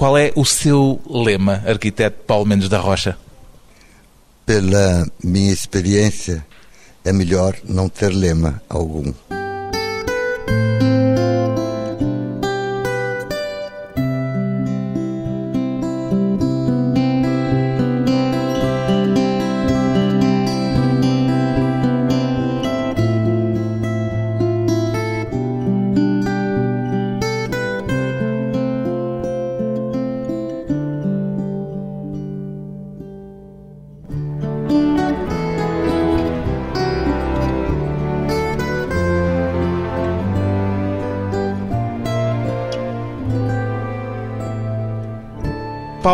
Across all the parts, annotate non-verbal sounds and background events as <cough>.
Qual é o seu lema, arquiteto Paulo Mendes da Rocha? Pela minha experiência, é melhor não ter lema algum.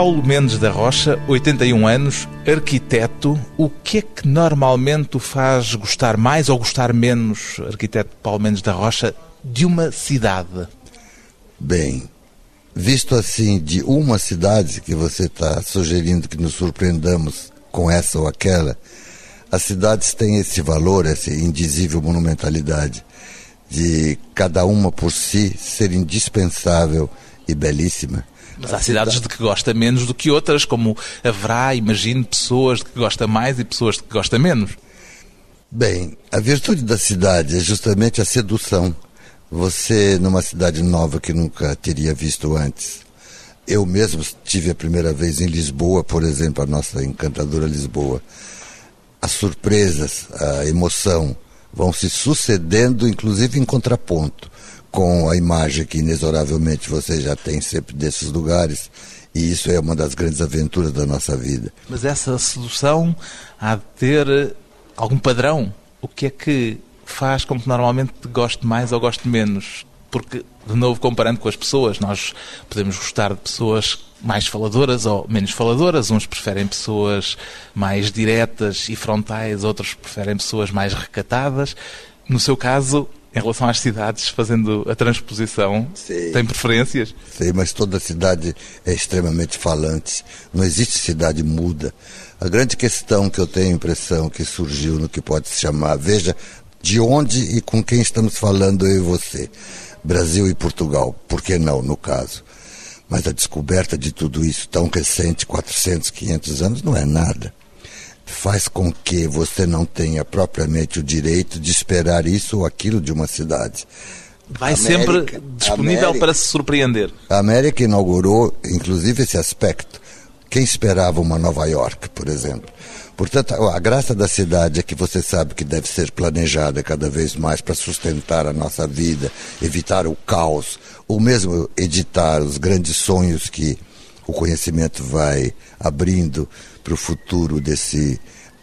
Paulo Mendes da Rocha, 81 anos, arquiteto. O que é que normalmente o faz gostar mais ou gostar menos, arquiteto Paulo Mendes da Rocha, de uma cidade? Bem, visto assim de uma cidade que você está sugerindo que nos surpreendamos com essa ou aquela, as cidades têm esse valor, essa indizível monumentalidade de cada uma por si ser indispensável e belíssima. Mas há cidades de que gosta menos do que outras, como haverá, imagino, pessoas de que gosta mais e pessoas de que gosta menos. Bem, a virtude da cidade é justamente a sedução. Você, numa cidade nova que nunca teria visto antes. Eu mesmo tive a primeira vez em Lisboa, por exemplo, a nossa encantadora Lisboa. As surpresas, a emoção vão se sucedendo, inclusive em contraponto com a imagem que inexoravelmente você já tem sempre desses lugares. E isso é uma das grandes aventuras da nossa vida. Mas essa sedução há de ter algum padrão. O que é que faz com que normalmente goste mais ou goste menos? Porque, de novo, comparando com as pessoas, nós podemos gostar de pessoas mais faladoras ou menos faladoras. Uns preferem pessoas mais diretas e frontais, outros preferem pessoas mais recatadas. No seu caso, em relação às cidades, fazendo a transposição, Sim. tem preferências? Sim, mas toda cidade é extremamente falante. Não existe cidade muda. A grande questão que eu tenho a impressão que surgiu no que pode se chamar, veja de onde e com quem estamos falando eu e você. Brasil e Portugal, por que não, no caso? Mas a descoberta de tudo isso tão recente, 400, 500 anos, não é nada faz com que você não tenha propriamente o direito de esperar isso ou aquilo de uma cidade. Vai América, sempre disponível América, para se surpreender. A América inaugurou, inclusive, esse aspecto. Quem esperava uma Nova York, por exemplo? Portanto, a graça da cidade é que você sabe que deve ser planejada cada vez mais para sustentar a nossa vida, evitar o caos, ou mesmo editar os grandes sonhos que o conhecimento vai abrindo para o futuro desse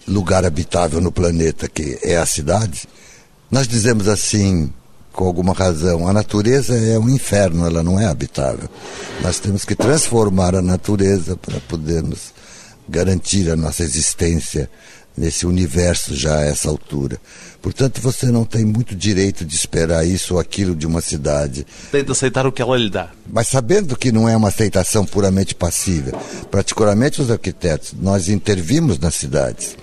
lugar habitável no planeta que é a cidade, nós dizemos assim, com alguma razão, a natureza é um inferno, ela não é habitável. Nós temos que transformar a natureza para podermos garantir a nossa existência nesse universo já a essa altura. Portanto, você não tem muito direito de esperar isso ou aquilo de uma cidade. Tem de aceitar o que ela lhe dá. Mas sabendo que não é uma aceitação puramente passiva. Particularmente os arquitetos, nós intervimos nas cidades.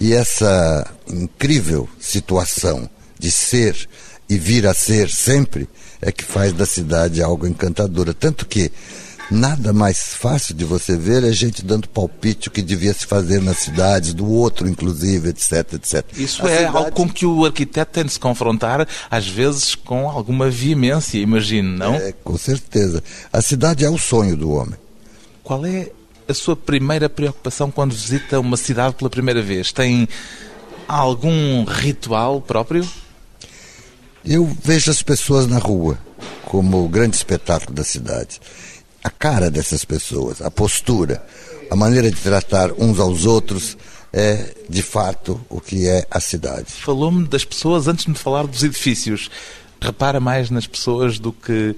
E essa incrível situação de ser e vir a ser sempre é que faz da cidade algo encantadora. Tanto que Nada mais fácil de você ver é gente dando palpite o que devia se fazer nas cidades, do outro, inclusive, etc, etc. Isso A é cidade... algo com que o arquiteto tem de se confrontar, às vezes com alguma veemência, imagino, não? É, com certeza. A cidade é o sonho do homem. Qual é a sua primeira preocupação quando visita uma cidade pela primeira vez? Tem algum ritual próprio? Eu vejo as pessoas na rua como o grande espetáculo da cidade a cara dessas pessoas, a postura, a maneira de tratar uns aos outros é, de fato, o que é a cidade. Falou-me das pessoas antes de me falar dos edifícios. Repara mais nas pessoas do que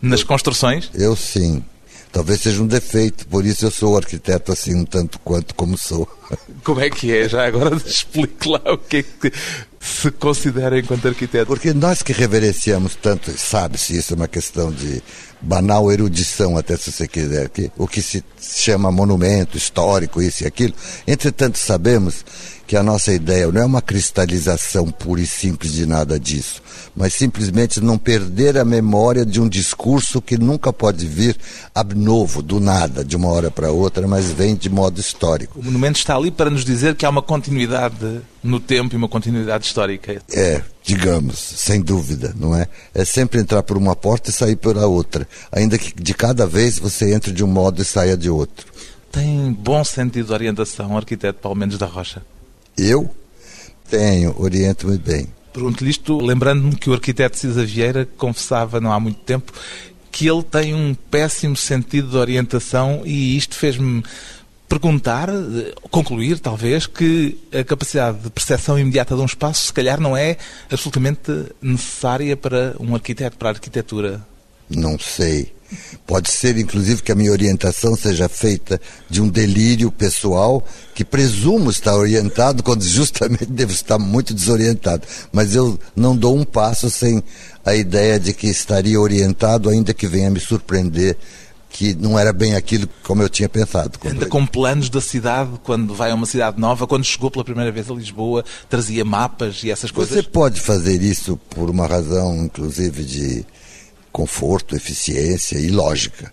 nas eu, construções? Eu sim. Talvez seja um defeito, por isso eu sou arquiteto assim um tanto quanto como sou. Como é que é? Já agora explique lá o que é que se considera enquanto arquiteto. Porque nós que reverenciamos tanto, sabe-se, isso é uma questão de banal erudição, até se você quiser, que, o que se chama monumento histórico, isso e aquilo. Entretanto, sabemos que a nossa ideia não é uma cristalização pura e simples de nada disso, mas simplesmente não perder a memória de um discurso que nunca pode vir novo, do nada, de uma hora para outra, mas vem de modo histórico. O monumento está ali para nos dizer que há uma continuidade no tempo e uma continuidade histórica. É, digamos, sem dúvida, não é? É sempre entrar por uma porta e sair pela outra, ainda que de cada vez você entre de um modo e saia de outro. Tem bom sentido de orientação, arquiteto Paulo Mendes da Rocha? Eu tenho, oriento-me bem. Pergunto-lhe isto lembrando-me que o arquiteto Cisa Vieira confessava não há muito tempo que ele tem um péssimo sentido de orientação e isto fez-me perguntar, concluir talvez, que a capacidade de percepção imediata de um espaço se calhar não é absolutamente necessária para um arquiteto, para a arquitetura. Não sei. Pode ser, inclusive, que a minha orientação seja feita de um delírio pessoal que presumo estar orientado quando justamente devo estar muito desorientado. Mas eu não dou um passo sem a ideia de que estaria orientado, ainda que venha me surpreender que não era bem aquilo como eu tinha pensado. Anda com planos da cidade quando vai a uma cidade nova, quando chegou pela primeira vez a Lisboa, trazia mapas e essas coisas? Você pode fazer isso por uma razão, inclusive, de conforto, eficiência e lógica.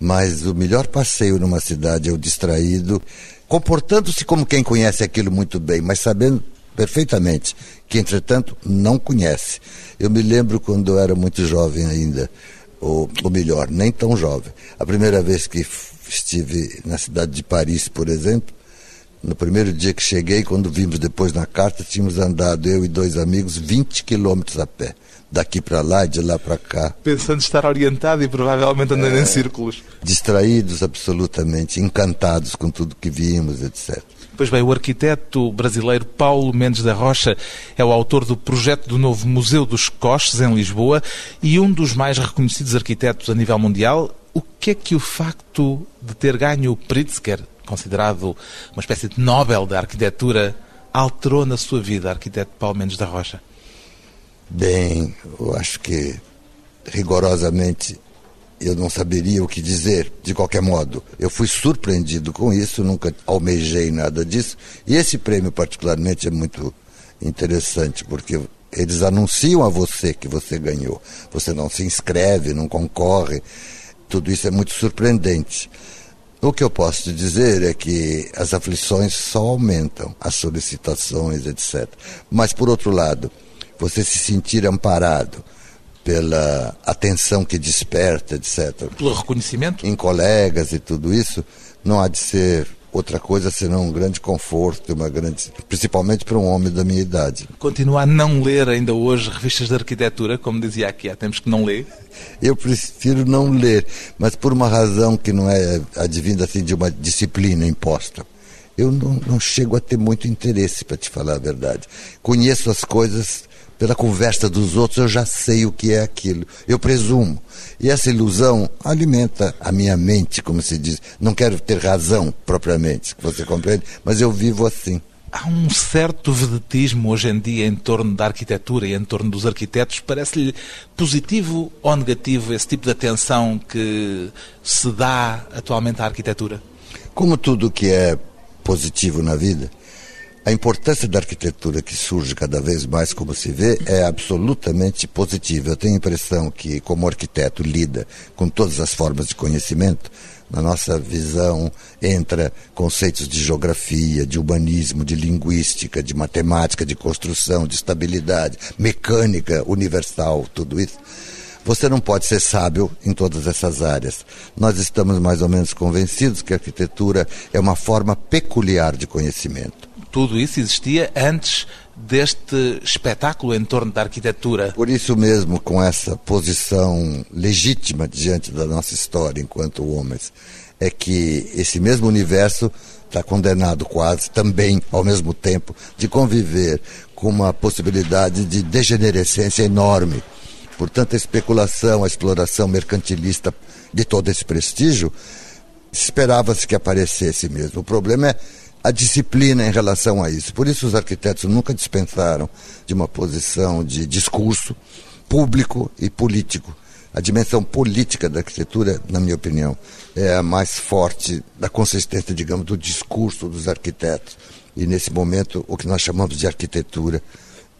Mas o melhor passeio numa cidade é o distraído, comportando-se como quem conhece aquilo muito bem, mas sabendo perfeitamente que, entretanto, não conhece. Eu me lembro quando eu era muito jovem ainda, ou, ou melhor, nem tão jovem. A primeira vez que estive na cidade de Paris, por exemplo, no primeiro dia que cheguei, quando vimos depois na carta, tínhamos andado, eu e dois amigos, 20 quilômetros a pé daqui para lá e de lá para cá. Pensando estar orientado e provavelmente andando é, em círculos. Distraídos absolutamente, encantados com tudo que vimos, etc. Pois bem, o arquiteto brasileiro Paulo Mendes da Rocha é o autor do projeto do novo Museu dos Coches, em Lisboa, e um dos mais reconhecidos arquitetos a nível mundial. O que é que o facto de ter ganho o Pritzker, considerado uma espécie de Nobel da arquitetura, alterou na sua vida, arquiteto Paulo Mendes da Rocha? Bem, eu acho que rigorosamente eu não saberia o que dizer, de qualquer modo. Eu fui surpreendido com isso, nunca almejei nada disso. E esse prêmio, particularmente, é muito interessante, porque eles anunciam a você que você ganhou. Você não se inscreve, não concorre. Tudo isso é muito surpreendente. O que eu posso te dizer é que as aflições só aumentam, as solicitações, etc. Mas, por outro lado, você se sentir amparado pela atenção que desperta, etc. Pelo reconhecimento? Em colegas e tudo isso, não há de ser outra coisa senão um grande conforto, uma grande, principalmente para um homem da minha idade. Continua a não ler ainda hoje revistas de arquitetura, como dizia aqui, há tempos que não lê? Eu prefiro não ler, mas por uma razão que não é advinda assim de uma disciplina imposta. Eu não, não chego a ter muito interesse, para te falar a verdade. Conheço as coisas pela conversa dos outros, eu já sei o que é aquilo. Eu presumo. E essa ilusão alimenta a minha mente, como se diz. Não quero ter razão propriamente, você compreende? Mas eu vivo assim. Há um certo vedetismo hoje em dia em torno da arquitetura e em torno dos arquitetos. Parece-lhe positivo ou negativo esse tipo de atenção que se dá atualmente à arquitetura? Como tudo que é positivo na vida, a importância da arquitetura que surge cada vez mais, como se vê, é absolutamente positiva. Eu tenho a impressão que, como arquiteto, lida com todas as formas de conhecimento. Na nossa visão entra conceitos de geografia, de urbanismo, de linguística, de matemática, de construção, de estabilidade, mecânica universal, tudo isso. Você não pode ser sábio em todas essas áreas. Nós estamos mais ou menos convencidos que a arquitetura é uma forma peculiar de conhecimento tudo isso existia antes deste espetáculo em torno da arquitetura. Por isso mesmo, com essa posição legítima diante da nossa história enquanto homens, é que esse mesmo universo está condenado quase também, ao mesmo tempo, de conviver com uma possibilidade de degenerescência enorme. Portanto, a especulação, a exploração mercantilista de todo esse prestígio, esperava-se que aparecesse mesmo. O problema é a disciplina em relação a isso. Por isso os arquitetos nunca dispensaram de uma posição de discurso público e político. A dimensão política da arquitetura, na minha opinião, é a mais forte da consistência, digamos, do discurso dos arquitetos. E nesse momento, o que nós chamamos de arquitetura,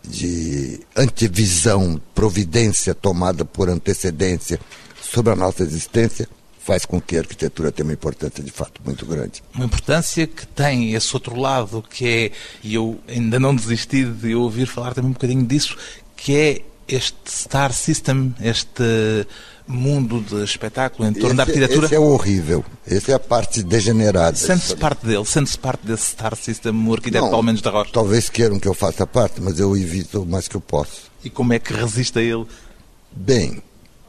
de antevisão, providência tomada por antecedência sobre a nossa existência, faz com que a arquitetura tenha uma importância de fato muito grande. Uma importância que tem esse outro lado que é, e eu ainda não desisti de ouvir falar também um bocadinho disso, que é este star system, este mundo de espetáculo em torno esse, da arquitetura. Esse é horrível. Essa é a parte degenerada. Sente-se parte dele, sente-se parte desse star system, o arquiteto Não, Paulo Mendes da Rocha. Talvez queiram que eu faça parte, mas eu evito o mais que eu posso. E como é que resiste a ele? Bem,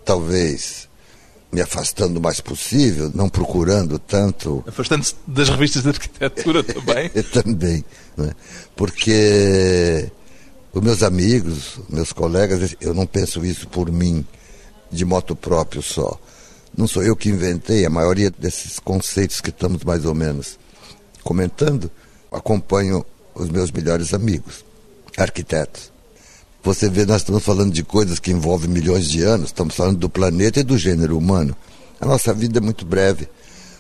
talvez me afastando o mais possível, não procurando tanto. Afastando-se das revistas de arquitetura também? <laughs> também. Né? Porque os meus amigos, meus colegas, eu não penso isso por mim, de moto próprio só. Não sou eu que inventei a maioria desses conceitos que estamos mais ou menos comentando. Acompanho os meus melhores amigos, arquitetos. Você vê, nós estamos falando de coisas que envolvem milhões de anos, estamos falando do planeta e do gênero humano. A nossa vida é muito breve.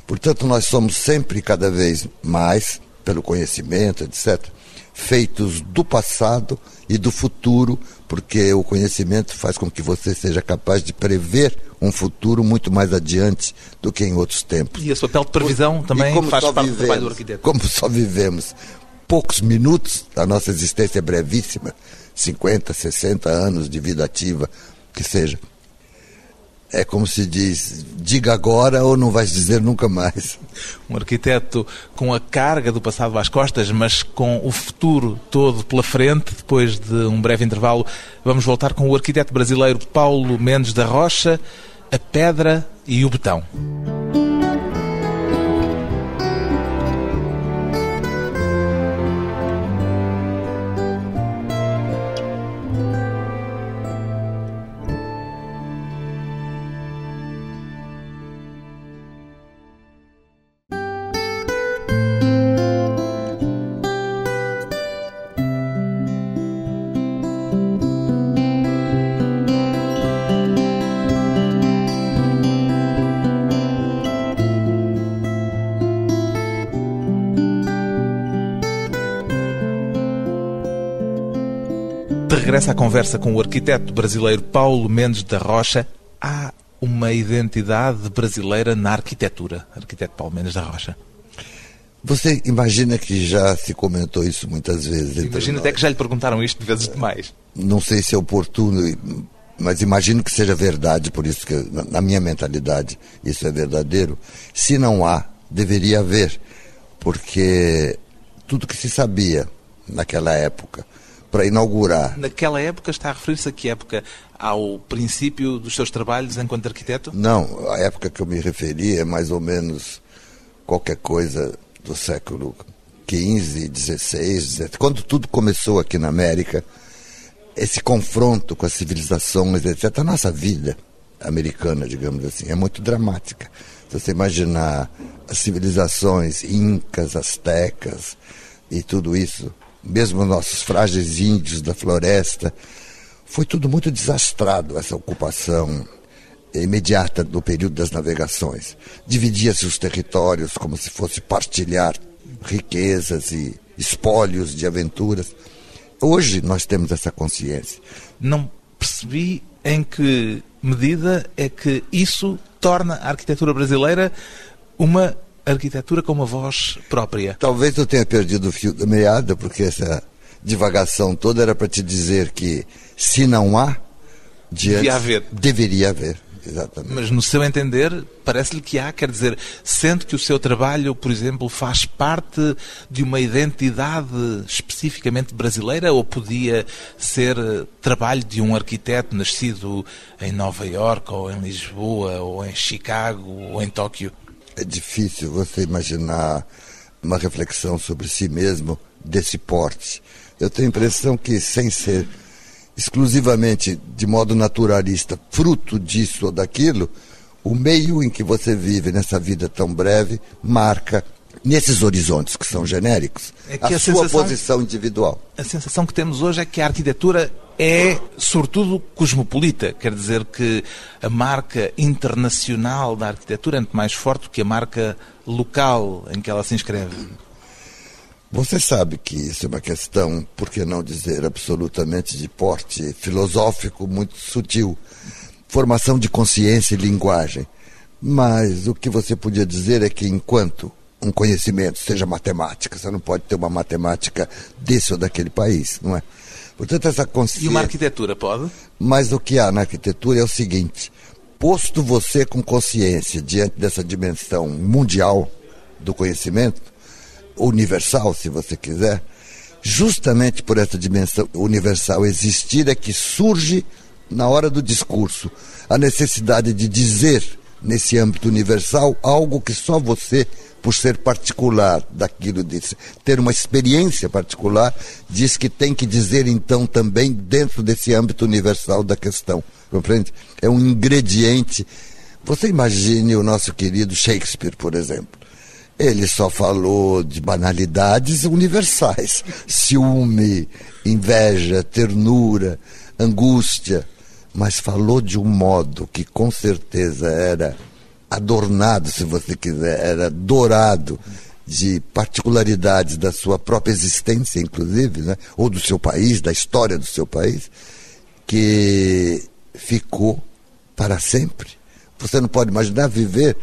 Portanto, nós somos sempre cada vez mais, pelo conhecimento, etc., feitos do passado e do futuro, porque o conhecimento faz com que você seja capaz de prever um futuro muito mais adiante do que em outros tempos. E esse papel de previsão também faz parte do trabalho do arquiteto. Como só vivemos poucos minutos, a nossa existência é brevíssima, 50, 60 anos de vida ativa, que seja. É como se diz, diga agora ou não vais dizer nunca mais. Um arquiteto com a carga do passado às costas, mas com o futuro todo pela frente. Depois de um breve intervalo, vamos voltar com o arquiteto brasileiro Paulo Mendes da Rocha, a pedra e o betão. Regressa à conversa com o arquiteto brasileiro Paulo Mendes da Rocha. Há uma identidade brasileira na arquitetura, arquiteto Paulo Mendes da Rocha. Você imagina que já se comentou isso muitas vezes. Imagina até que já lhe perguntaram isto de vezes demais. Não sei se é oportuno, mas imagino que seja verdade, por isso que na minha mentalidade isso é verdadeiro. Se não há, deveria haver, porque tudo que se sabia naquela época para inaugurar. Naquela época está a referir-se a que época? Ao princípio dos seus trabalhos enquanto arquiteto? Não, a época que eu me referi é mais ou menos qualquer coisa do século XV, XVI, XVII, quando tudo começou aqui na América, esse confronto com as civilizações, etc. A nossa vida americana, digamos assim, é muito dramática. Se você imaginar as civilizações incas, astecas e tudo isso, mesmo nossos frágeis índios da floresta. Foi tudo muito desastrado, essa ocupação imediata do período das navegações. Dividia-se os territórios como se fosse partilhar riquezas e espólios de aventuras. Hoje nós temos essa consciência. Não percebi em que medida é que isso torna a arquitetura brasileira uma arquitetura com uma voz própria. Talvez eu tenha perdido o fio da meada, porque essa divagação toda era para te dizer que se não há, Devia haver. deveria haver. Exatamente. Mas no seu entender, parece-lhe que há, quer dizer, sente que o seu trabalho, por exemplo, faz parte de uma identidade especificamente brasileira ou podia ser trabalho de um arquiteto nascido em Nova York ou em Lisboa ou em Chicago ou em Tóquio? É difícil você imaginar uma reflexão sobre si mesmo desse porte. Eu tenho a impressão que, sem ser exclusivamente de modo naturalista, fruto disso ou daquilo, o meio em que você vive nessa vida tão breve marca nesses horizontes que são genéricos, É que a, a sua sensação- posição individual. A sensação que temos hoje é que a arquitetura é, sobretudo, cosmopolita. Quer dizer que a marca internacional da arquitetura é muito mais forte do que a marca local em que ela se inscreve. Você sabe que isso é uma questão, por que não dizer, absolutamente de porte filosófico muito sutil. Formação de consciência e linguagem. Mas o que você podia dizer é que enquanto um conhecimento seja matemática, você não pode ter uma matemática desse ou daquele país, não é? Portanto, essa consciência... E uma arquitetura pode? Mas o que há na arquitetura é o seguinte: posto você com consciência diante dessa dimensão mundial do conhecimento, universal, se você quiser, justamente por essa dimensão universal existir é que surge na hora do discurso a necessidade de dizer nesse âmbito universal algo que só você por ser particular daquilo disse, ter uma experiência particular, diz que tem que dizer então também dentro desse âmbito universal da questão. Compreende? É um ingrediente. Você imagine o nosso querido Shakespeare, por exemplo. Ele só falou de banalidades universais: ciúme, inveja, ternura, angústia. Mas falou de um modo que com certeza era adornado, se você quiser, era dourado de particularidades da sua própria existência, inclusive, né? ou do seu país, da história do seu país, que ficou para sempre. Você não pode imaginar viver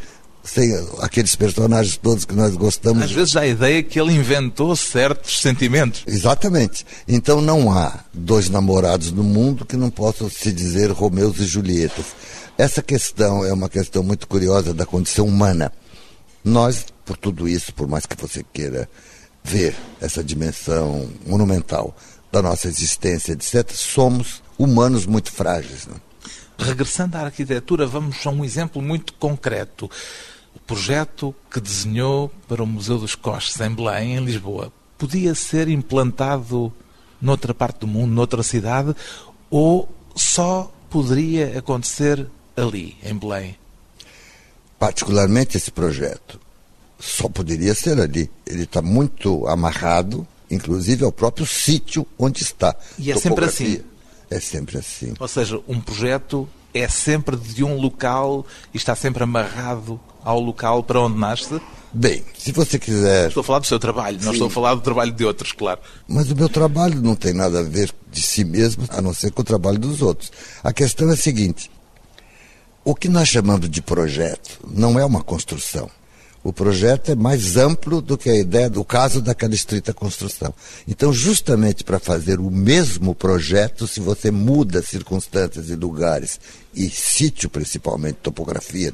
sem aqueles personagens todos que nós gostamos. Às vezes a ideia que ele inventou certos sentimentos. Exatamente. Então não há dois namorados no mundo que não possam se dizer Romeus e Julietas. Essa questão é uma questão muito curiosa da condição humana. Nós, por tudo isso, por mais que você queira ver essa dimensão monumental da nossa existência, etc., somos humanos muito frágeis. Né? Regressando à arquitetura, vamos a um exemplo muito concreto. O projeto que desenhou para o Museu dos Coches em Belém, em Lisboa, podia ser implantado noutra parte do mundo, noutra cidade, ou só poderia acontecer ali, em Belém? Particularmente esse projeto só poderia ser ali. Ele está muito amarrado, inclusive ao próprio sítio onde está. E é sempre Topografia. assim? É sempre assim. Ou seja, um projeto é sempre de um local e está sempre amarrado ao local para onde nasce? Bem, se você quiser. Estou a falar do seu trabalho, não Sim. estou a falar do trabalho de outros, claro. Mas o meu trabalho não tem nada a ver de si mesmo, a não ser com o trabalho dos outros. A questão é a seguinte: o que nós chamamos de projeto não é uma construção. O projeto é mais amplo do que a ideia do caso daquela estrita construção. Então, justamente para fazer o mesmo projeto, se você muda circunstâncias e lugares, e sítio principalmente, topografia,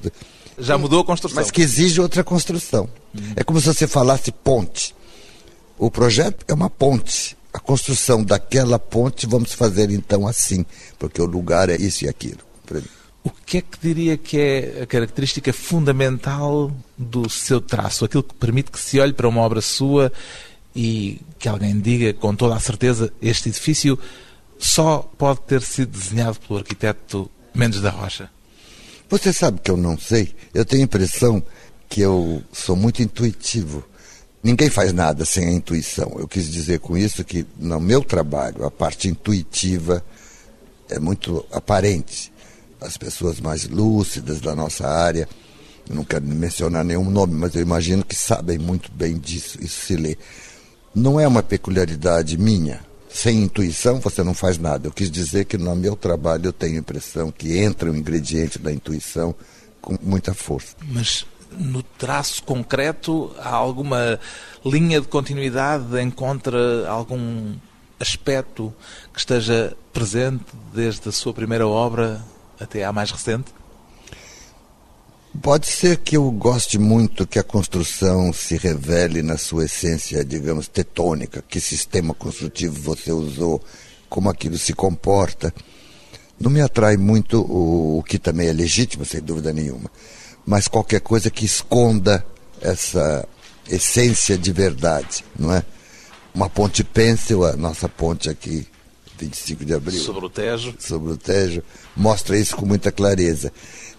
Já mudou a construção. mas que exige outra construção. É como se você falasse ponte. O projeto é uma ponte. A construção daquela ponte vamos fazer então assim, porque o lugar é isso e aquilo. O que é que diria que é a característica fundamental do seu traço? Aquilo que permite que se olhe para uma obra sua e que alguém diga com toda a certeza este edifício só pode ter sido desenhado pelo arquiteto Mendes da Rocha. Você sabe que eu não sei. Eu tenho a impressão que eu sou muito intuitivo. Ninguém faz nada sem a intuição. Eu quis dizer com isso que no meu trabalho a parte intuitiva é muito aparente. As pessoas mais lúcidas da nossa área, eu não quero mencionar nenhum nome, mas eu imagino que sabem muito bem disso. Isso se lê. Não é uma peculiaridade minha. Sem intuição você não faz nada. Eu quis dizer que no meu trabalho eu tenho a impressão que entra o ingrediente da intuição com muita força. Mas no traço concreto há alguma linha de continuidade? Encontra algum aspecto que esteja presente desde a sua primeira obra até à mais recente? Pode ser que eu goste muito que a construção se revele na sua essência, digamos, tetônica, que sistema construtivo você usou, como aquilo se comporta. Não me atrai muito o, o que também é legítimo, sem dúvida nenhuma, mas qualquer coisa que esconda essa essência de verdade, não é? Uma ponte pêncil, a nossa ponte aqui, 25 de abril Sobre o Tejo. sobre o Tejo mostra isso com muita clareza.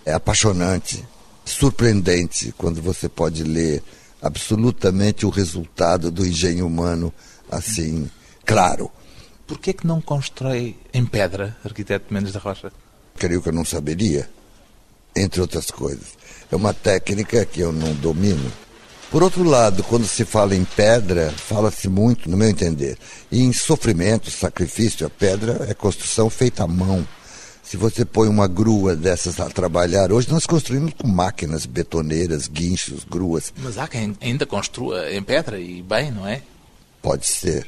É apaixonante, surpreendente quando você pode ler absolutamente o resultado do engenho humano, assim, claro. Por que é que não constrói em pedra, arquiteto Mendes da Rocha? Creio que eu não saberia, entre outras coisas. É uma técnica que eu não domino. Por outro lado, quando se fala em pedra, fala-se muito, no meu entender, em sofrimento, sacrifício. A pedra é construção feita à mão. Se você põe uma grua dessas a trabalhar, hoje nós construímos com máquinas betoneiras, guinchos, gruas. Mas há quem ainda construa em pedra e bem, não é? Pode ser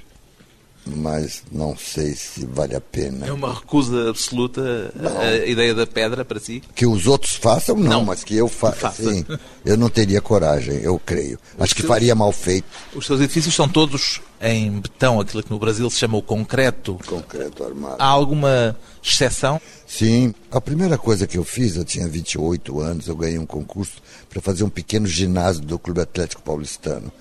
mas não sei se vale a pena. É uma recusa absoluta não. a ideia da pedra para si? Que os outros façam, não, não mas que eu fa faça. Sim, eu não teria coragem, eu creio. Os Acho que seus, faria mal feito. Os seus edifícios são todos em betão, aquilo que no Brasil se chama o concreto. Concreto armado. Há alguma exceção? Sim. A primeira coisa que eu fiz, eu tinha 28 anos, eu ganhei um concurso para fazer um pequeno ginásio do Clube Atlético Paulistano.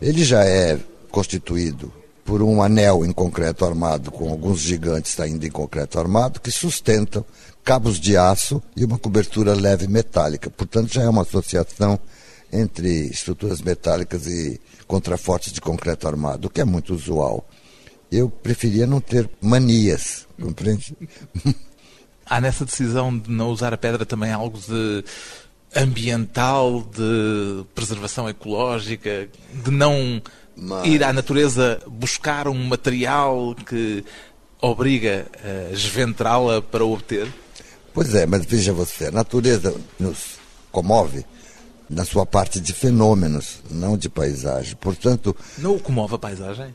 Ele já é constituído por um anel em concreto armado, com alguns gigantes ainda em concreto armado, que sustentam cabos de aço e uma cobertura leve metálica. Portanto, já é uma associação entre estruturas metálicas e contrafortes de concreto armado, o que é muito usual. Eu preferia não ter manias, compreende? <laughs> Há nessa decisão de não usar a pedra também algo de ambiental, de preservação ecológica, de não mas... ir à natureza buscar um material que obriga a esventrá-la para obter? Pois é, mas veja você, a natureza nos comove na sua parte de fenômenos, não de paisagem. Portanto. Não o comove a paisagem?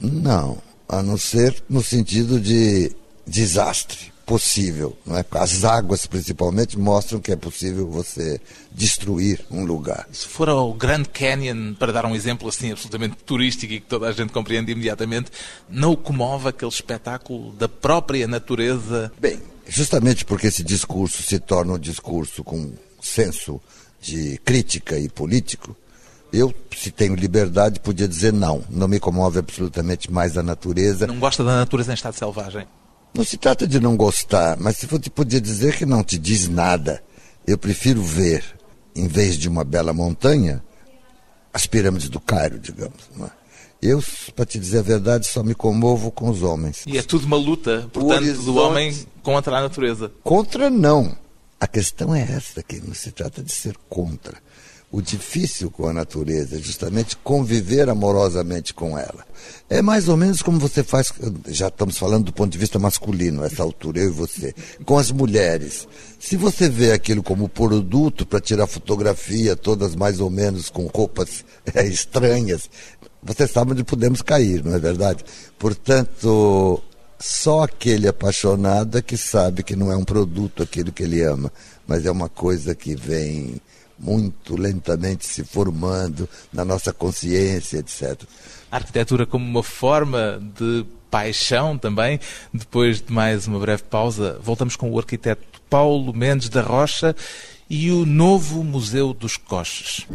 Não, a não ser no sentido de desastre possível. É? As águas, principalmente, mostram que é possível você destruir um lugar. Se for ao Grand Canyon, para dar um exemplo assim absolutamente turístico e que toda a gente compreende imediatamente, não o comove aquele espetáculo da própria natureza? Bem, justamente porque esse discurso se torna um discurso com senso de crítica e político, eu, se tenho liberdade, podia dizer não. Não me comove absolutamente mais a natureza. Não gosta da natureza em estado selvagem? Não se trata de não gostar, mas se você podia dizer que não te diz nada, eu prefiro ver, em vez de uma bela montanha, as pirâmides do Cairo, digamos. É? Eu, para te dizer a verdade, só me comovo com os homens. E é tudo uma luta, portanto, Horizonte... do homem contra a natureza. Contra não. A questão é essa, que não se trata de ser contra. O difícil com a natureza é justamente conviver amorosamente com ela. É mais ou menos como você faz, já estamos falando do ponto de vista masculino, essa altura, eu e você, com as mulheres. Se você vê aquilo como produto para tirar fotografia, todas mais ou menos com roupas <laughs> é, estranhas, você sabe onde podemos cair, não é verdade? Portanto, só aquele apaixonado é que sabe que não é um produto aquilo que ele ama, mas é uma coisa que vem muito lentamente se formando na nossa consciência, etc. A arquitetura como uma forma de paixão também. Depois de mais uma breve pausa, voltamos com o arquiteto Paulo Mendes da Rocha e o novo Museu dos Coches.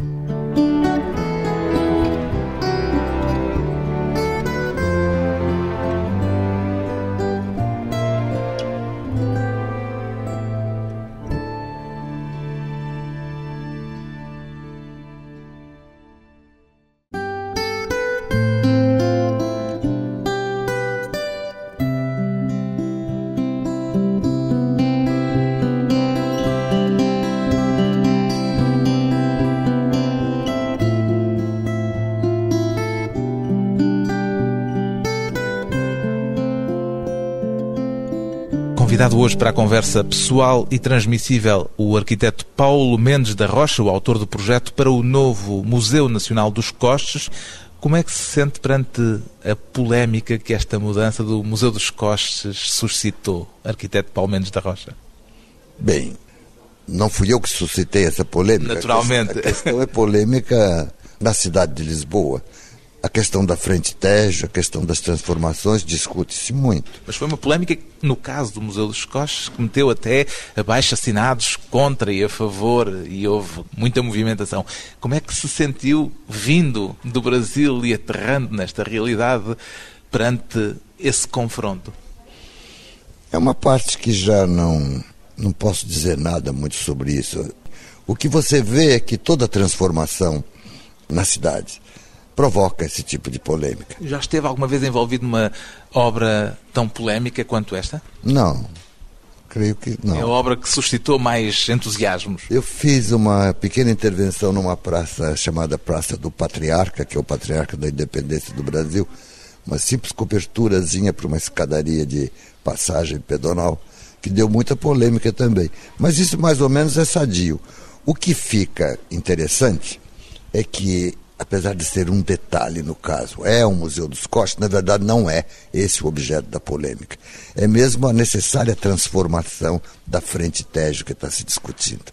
Convidado hoje para a conversa pessoal e transmissível o arquiteto Paulo Mendes da Rocha, o autor do projeto para o novo Museu Nacional dos Costes. Como é que se sente perante a polémica que esta mudança do Museu dos Costes suscitou, arquiteto Paulo Mendes da Rocha? Bem, não fui eu que suscitei essa polêmica. Naturalmente. A questão é polêmica na cidade de Lisboa. A questão da frente Tejo, a questão das transformações, discute-se muito. Mas foi uma polémica, no caso do Museu dos Coches, que meteu até abaixo assinados contra e a favor, e houve muita movimentação. Como é que se sentiu vindo do Brasil e aterrando nesta realidade perante esse confronto? É uma parte que já não, não posso dizer nada muito sobre isso. O que você vê é que toda transformação na cidade. Provoca esse tipo de polêmica. Já esteve alguma vez envolvido numa obra tão polémica quanto esta? Não, creio que não. É a obra que suscitou mais entusiasmos. Eu fiz uma pequena intervenção numa praça chamada Praça do Patriarca, que é o patriarca da independência do Brasil, uma simples coberturazinha para uma escadaria de passagem pedonal, que deu muita polêmica também. Mas isso mais ou menos é sadio. O que fica interessante é que apesar de ser um detalhe no caso, é um Museu dos Cortes, na verdade não é esse o objeto da polêmica. É mesmo a necessária transformação da Frente Tejo que está se discutindo.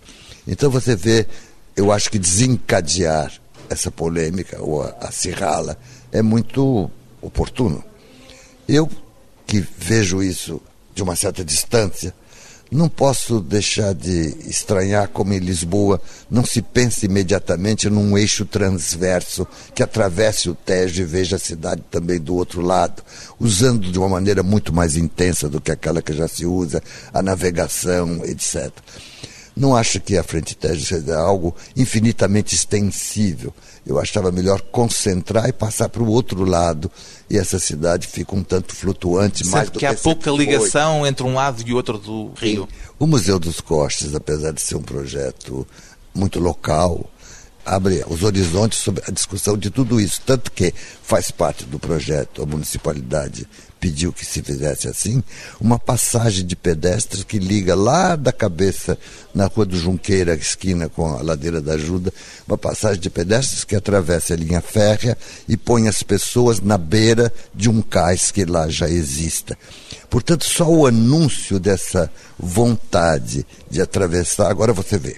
Então você vê, eu acho que desencadear essa polêmica, ou acirrá-la, é muito oportuno. Eu, que vejo isso de uma certa distância, não posso deixar de estranhar como em Lisboa não se pensa imediatamente num eixo transverso que atravesse o Tejo e veja a cidade também do outro lado, usando de uma maneira muito mais intensa do que aquela que já se usa, a navegação, etc. Não acho que a Frente Tejo seja algo infinitamente extensível. Eu achava melhor concentrar e passar para o outro lado. E essa cidade fica um tanto flutuante. Sendo mais do que há que pouca ligação foi. entre um lado e outro do rio. O Museu dos Costes, apesar de ser um projeto muito local, abre os horizontes sobre a discussão de tudo isso. Tanto que faz parte do projeto, a municipalidade pediu que se fizesse assim, uma passagem de pedestres que liga lá da cabeça, na Rua do Junqueira, esquina com a Ladeira da Ajuda, uma passagem de pedestres que atravessa a linha férrea e põe as pessoas na beira de um cais que lá já exista. Portanto, só o anúncio dessa vontade de atravessar, agora você vê.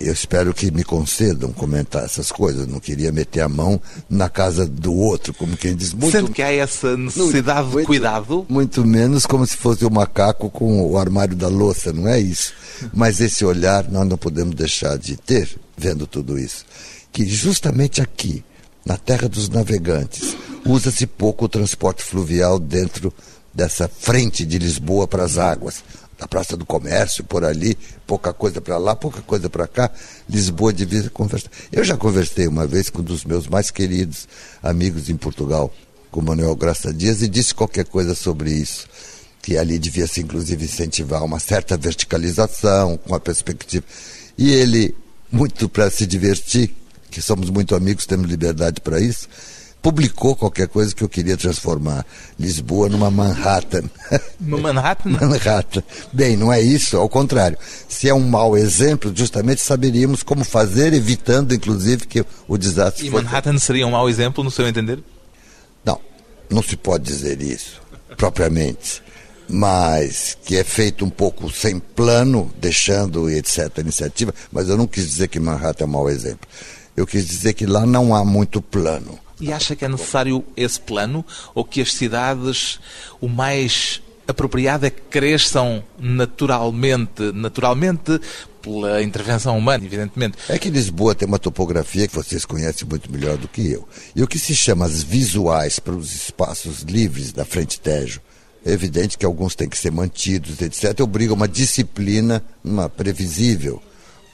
Eu espero que me concedam comentar essas coisas. Não queria meter a mão na casa do outro, como quem diz. Muito, Sendo que há essa necessidade de muito- cuidado. Muito menos como se fosse o macaco com o armário da louça, não é isso. Mas esse olhar nós não podemos deixar de ter, vendo tudo isso. Que justamente aqui, na terra dos navegantes, usa-se pouco o transporte fluvial dentro dessa frente de Lisboa para as águas. Da Praça do Comércio, por ali, pouca coisa para lá, pouca coisa para cá. Lisboa devia conversar. Eu já conversei uma vez com um dos meus mais queridos amigos em Portugal, com Manuel Graça Dias, e disse qualquer coisa sobre isso. Que ali devia se, inclusive, incentivar uma certa verticalização, com a perspectiva. E ele, muito para se divertir, que somos muito amigos, temos liberdade para isso, publicou qualquer coisa que eu queria transformar Lisboa numa Manhattan. <laughs> No Manhattan, Manhattan. Bem, não é isso, ao contrário. Se é um mau exemplo, justamente saberíamos como fazer, evitando, inclusive, que o desastre e fosse- Manhattan seria um mau exemplo, no seu entender? Não, não se pode dizer isso, propriamente. Mas que é feito um pouco sem plano, deixando etc. a iniciativa, mas eu não quis dizer que Manhattan é um mau exemplo. Eu quis dizer que lá não há muito plano. E acha que é necessário esse plano ou que as cidades o mais apropriado é que cresçam naturalmente, naturalmente pela intervenção humana, evidentemente. É que Lisboa tem uma topografia que vocês conhecem muito melhor do que eu. E o que se chama as visuais para os espaços livres da Frente Tejo, é evidente que alguns têm que ser mantidos, etc. Obriga uma disciplina, uma previsível,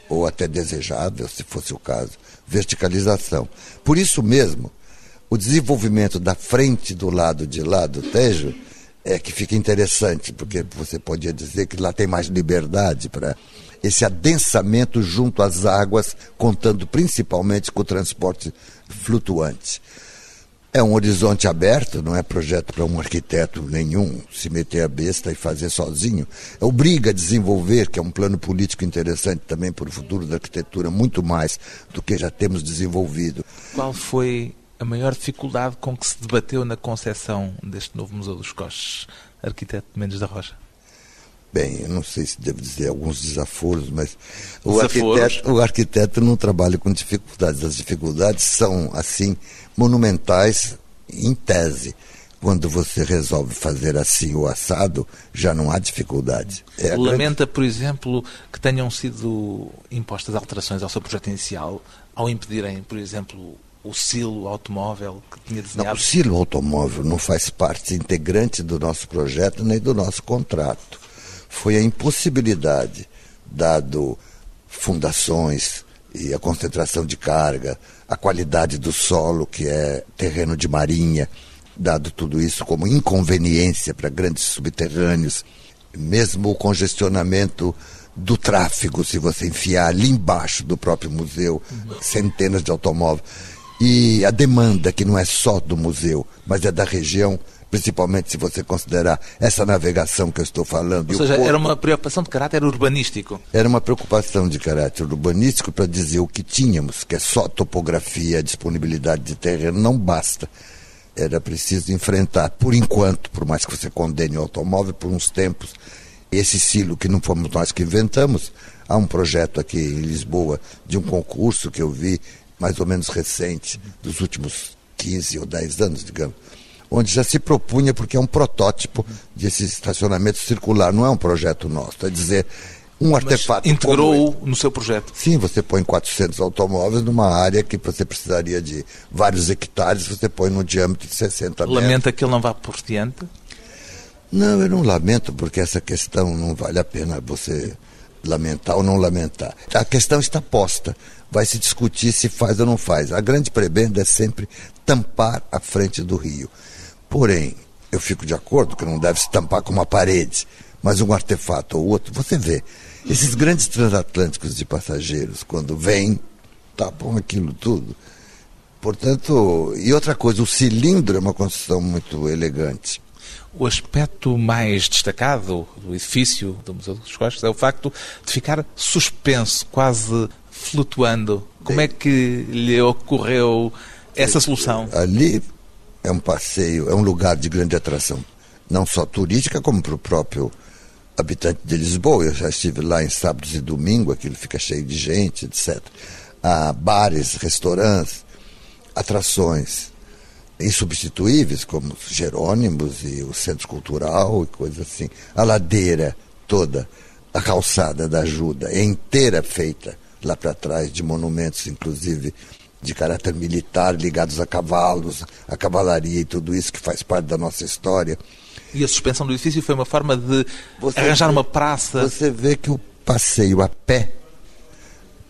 ou até desejável, se fosse o caso, verticalização. Por isso mesmo, o desenvolvimento da frente do lado de lá do Tejo é que fica interessante, porque você podia dizer que lá tem mais liberdade para esse adensamento junto às águas, contando principalmente com o transporte flutuante. É um horizonte aberto, não é projeto para um arquiteto nenhum se meter a besta e fazer sozinho. Obriga a desenvolver, que é um plano político interessante também para o futuro da arquitetura, muito mais do que já temos desenvolvido. Qual foi a maior dificuldade com que se debateu na concepção deste novo Museu dos Coches, arquiteto Mendes da Rocha? Bem, eu não sei se devo dizer alguns desaforos, mas o arquiteto, o arquiteto não trabalha com dificuldades. As dificuldades são, assim, monumentais em tese. Quando você resolve fazer assim o assado, já não há dificuldade. É a grande- Lamenta, por exemplo, que tenham sido impostas alterações ao seu projeto inicial ao impedirem, por exemplo, o silo automóvel que tinha Não, desenhado. o silo automóvel não faz parte integrante do nosso projeto nem do nosso contrato. Foi a impossibilidade, dado fundações e a concentração de carga, a qualidade do solo, que é terreno de marinha, dado tudo isso como inconveniência para grandes subterrâneos, mesmo o congestionamento do tráfego, se você enfiar ali embaixo do próprio museu centenas de automóveis. E a demanda, que não é só do museu, mas é da região, principalmente se você considerar essa navegação que eu estou falando. Ou seja, era uma preocupação de caráter urbanístico. Era uma preocupação de caráter urbanístico para dizer o que tínhamos, que é só topografia, disponibilidade de terreno, não basta. Era preciso enfrentar, por enquanto, por mais que você condene o automóvel, por uns tempos, esse silo que não fomos nós que inventamos. Há um projeto aqui em Lisboa de um concurso que eu vi, mais ou menos recente, dos últimos 15 ou 10 anos, digamos, onde já se propunha, porque é um protótipo desse estacionamento circular, não é um projeto nosso, é dizer, um Mas artefato. Integrou no seu projeto? Sim, você põe 400 automóveis numa área que você precisaria de vários hectares, você põe no diâmetro de 60 metros. Lamenta que ele não vá por diante? Não, eu não lamento, porque essa questão não vale a pena você lamentar ou não lamentar. A questão está posta. Vai se discutir se faz ou não faz. A grande prebenda é sempre tampar a frente do rio. Porém, eu fico de acordo que não deve se tampar com uma parede, mas um artefato ou outro. Você vê, esses grandes transatlânticos de passageiros, quando vêm, tapam aquilo tudo. Portanto, e outra coisa, o cilindro é uma construção muito elegante. O aspecto mais destacado do edifício do Museu dos Costas é o facto de ficar suspenso, quase flutuando. Como é que lhe ocorreu essa solução? Ali é um passeio, é um lugar de grande atração, não só turística, como para o próprio habitante de Lisboa. Eu já estive lá em sábados e domingo, aquilo fica cheio de gente, etc. Há bares, restaurantes, atrações insubstituíveis, como os Jerônimos e o Centro Cultural e coisas assim. A ladeira toda, a calçada da ajuda, é inteira feita lá para trás de monumentos, inclusive de caráter militar ligados a cavalos, a cavalaria e tudo isso que faz parte da nossa história. E a suspensão do edifício foi uma forma de você arranjar vê, uma praça. Você vê que o passeio a pé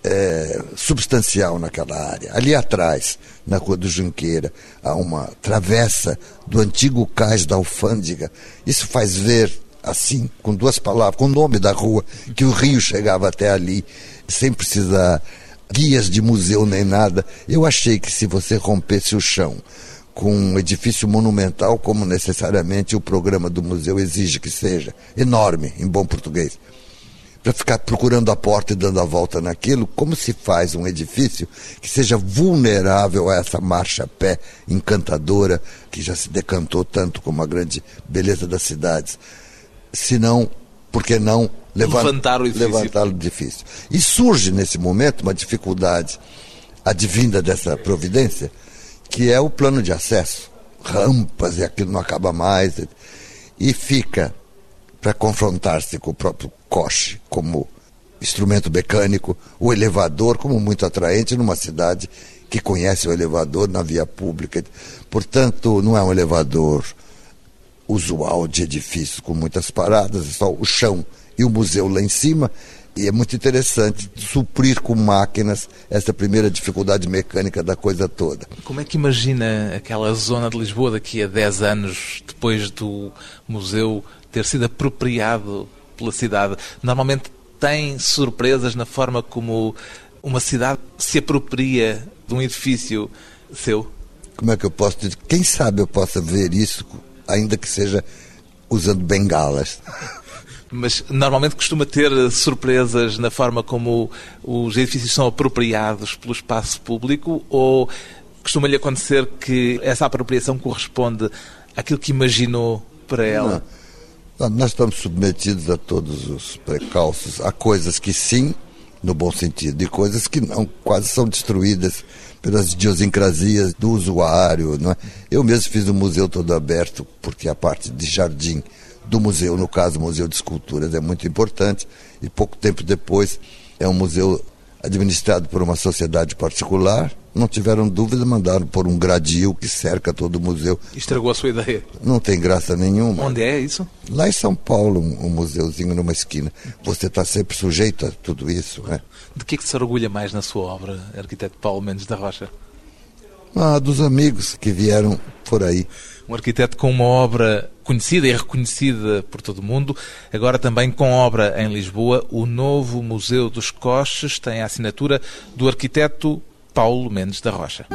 é substancial naquela área. Ali atrás, na Rua do Junqueira, há uma travessa do antigo cais da alfândega. Isso faz ver, assim, com duas palavras, com o nome da rua, que o rio chegava até ali, sem precisar guias de museu nem nada. Eu achei que se você rompesse o chão com um edifício monumental, como necessariamente o programa do museu exige que seja, enorme, em bom português, para ficar procurando a porta e dando a volta naquilo, como se faz um edifício que seja vulnerável a essa marcha a pé encantadora que já se decantou tanto como a grande beleza das cidades, se não, por que não levantar o edifício. Levantar o edifício. E surge nesse momento uma dificuldade advinda dessa providência, que é o plano de acesso. Rampas e aquilo não acaba mais. E fica para confrontar-se com o próprio coche como instrumento mecânico, o elevador como muito atraente numa cidade que conhece o elevador na via pública. Portanto, não é um elevador usual de edifícios com muitas paradas, é só o chão e o museu lá em cima. E é muito interessante suprir com máquinas essa primeira dificuldade mecânica da coisa toda. Como é que imagina aquela zona de Lisboa daqui a 10 anos, depois do museu ter sido apropriado pela cidade? Normalmente tem surpresas na forma como uma cidade se apropria de um edifício seu? Como é que eu posso dizer? Quem sabe eu possa ver isso, ainda que seja usando bengalas. <laughs> Mas normalmente costuma ter surpresas na forma como os edifícios são apropriados pelo espaço público ou costuma-lhe acontecer que essa apropriação corresponde àquilo que imaginou para ela? Não. Nós estamos submetidos a todos os precalços. Há coisas que sim, no bom sentido, e coisas que não, quase são destruídas pelas idiosincrasias do usuário. Não é? Eu mesmo fiz um museu todo aberto, porque a parte de jardim do museu, no caso o Museu de Esculturas, é muito importante, e pouco tempo depois é um museu administrado por uma sociedade particular, não tiveram dúvida, mandaram por um gradil que cerca todo o museu. Estragou a sua ideia. Não tem graça nenhuma. Onde é isso? Lá em São Paulo, um, um museuzinho numa esquina. Você está sempre sujeito a tudo isso, né? De que é que se orgulha mais na sua obra, arquiteto Paulo Mendes da Rocha? Ah, dos amigos que vieram por aí. Um arquiteto com uma obra conhecida e reconhecida por todo o mundo, agora também com obra em Lisboa. O novo Museu dos Coches tem a assinatura do arquiteto Paulo Mendes da Rocha.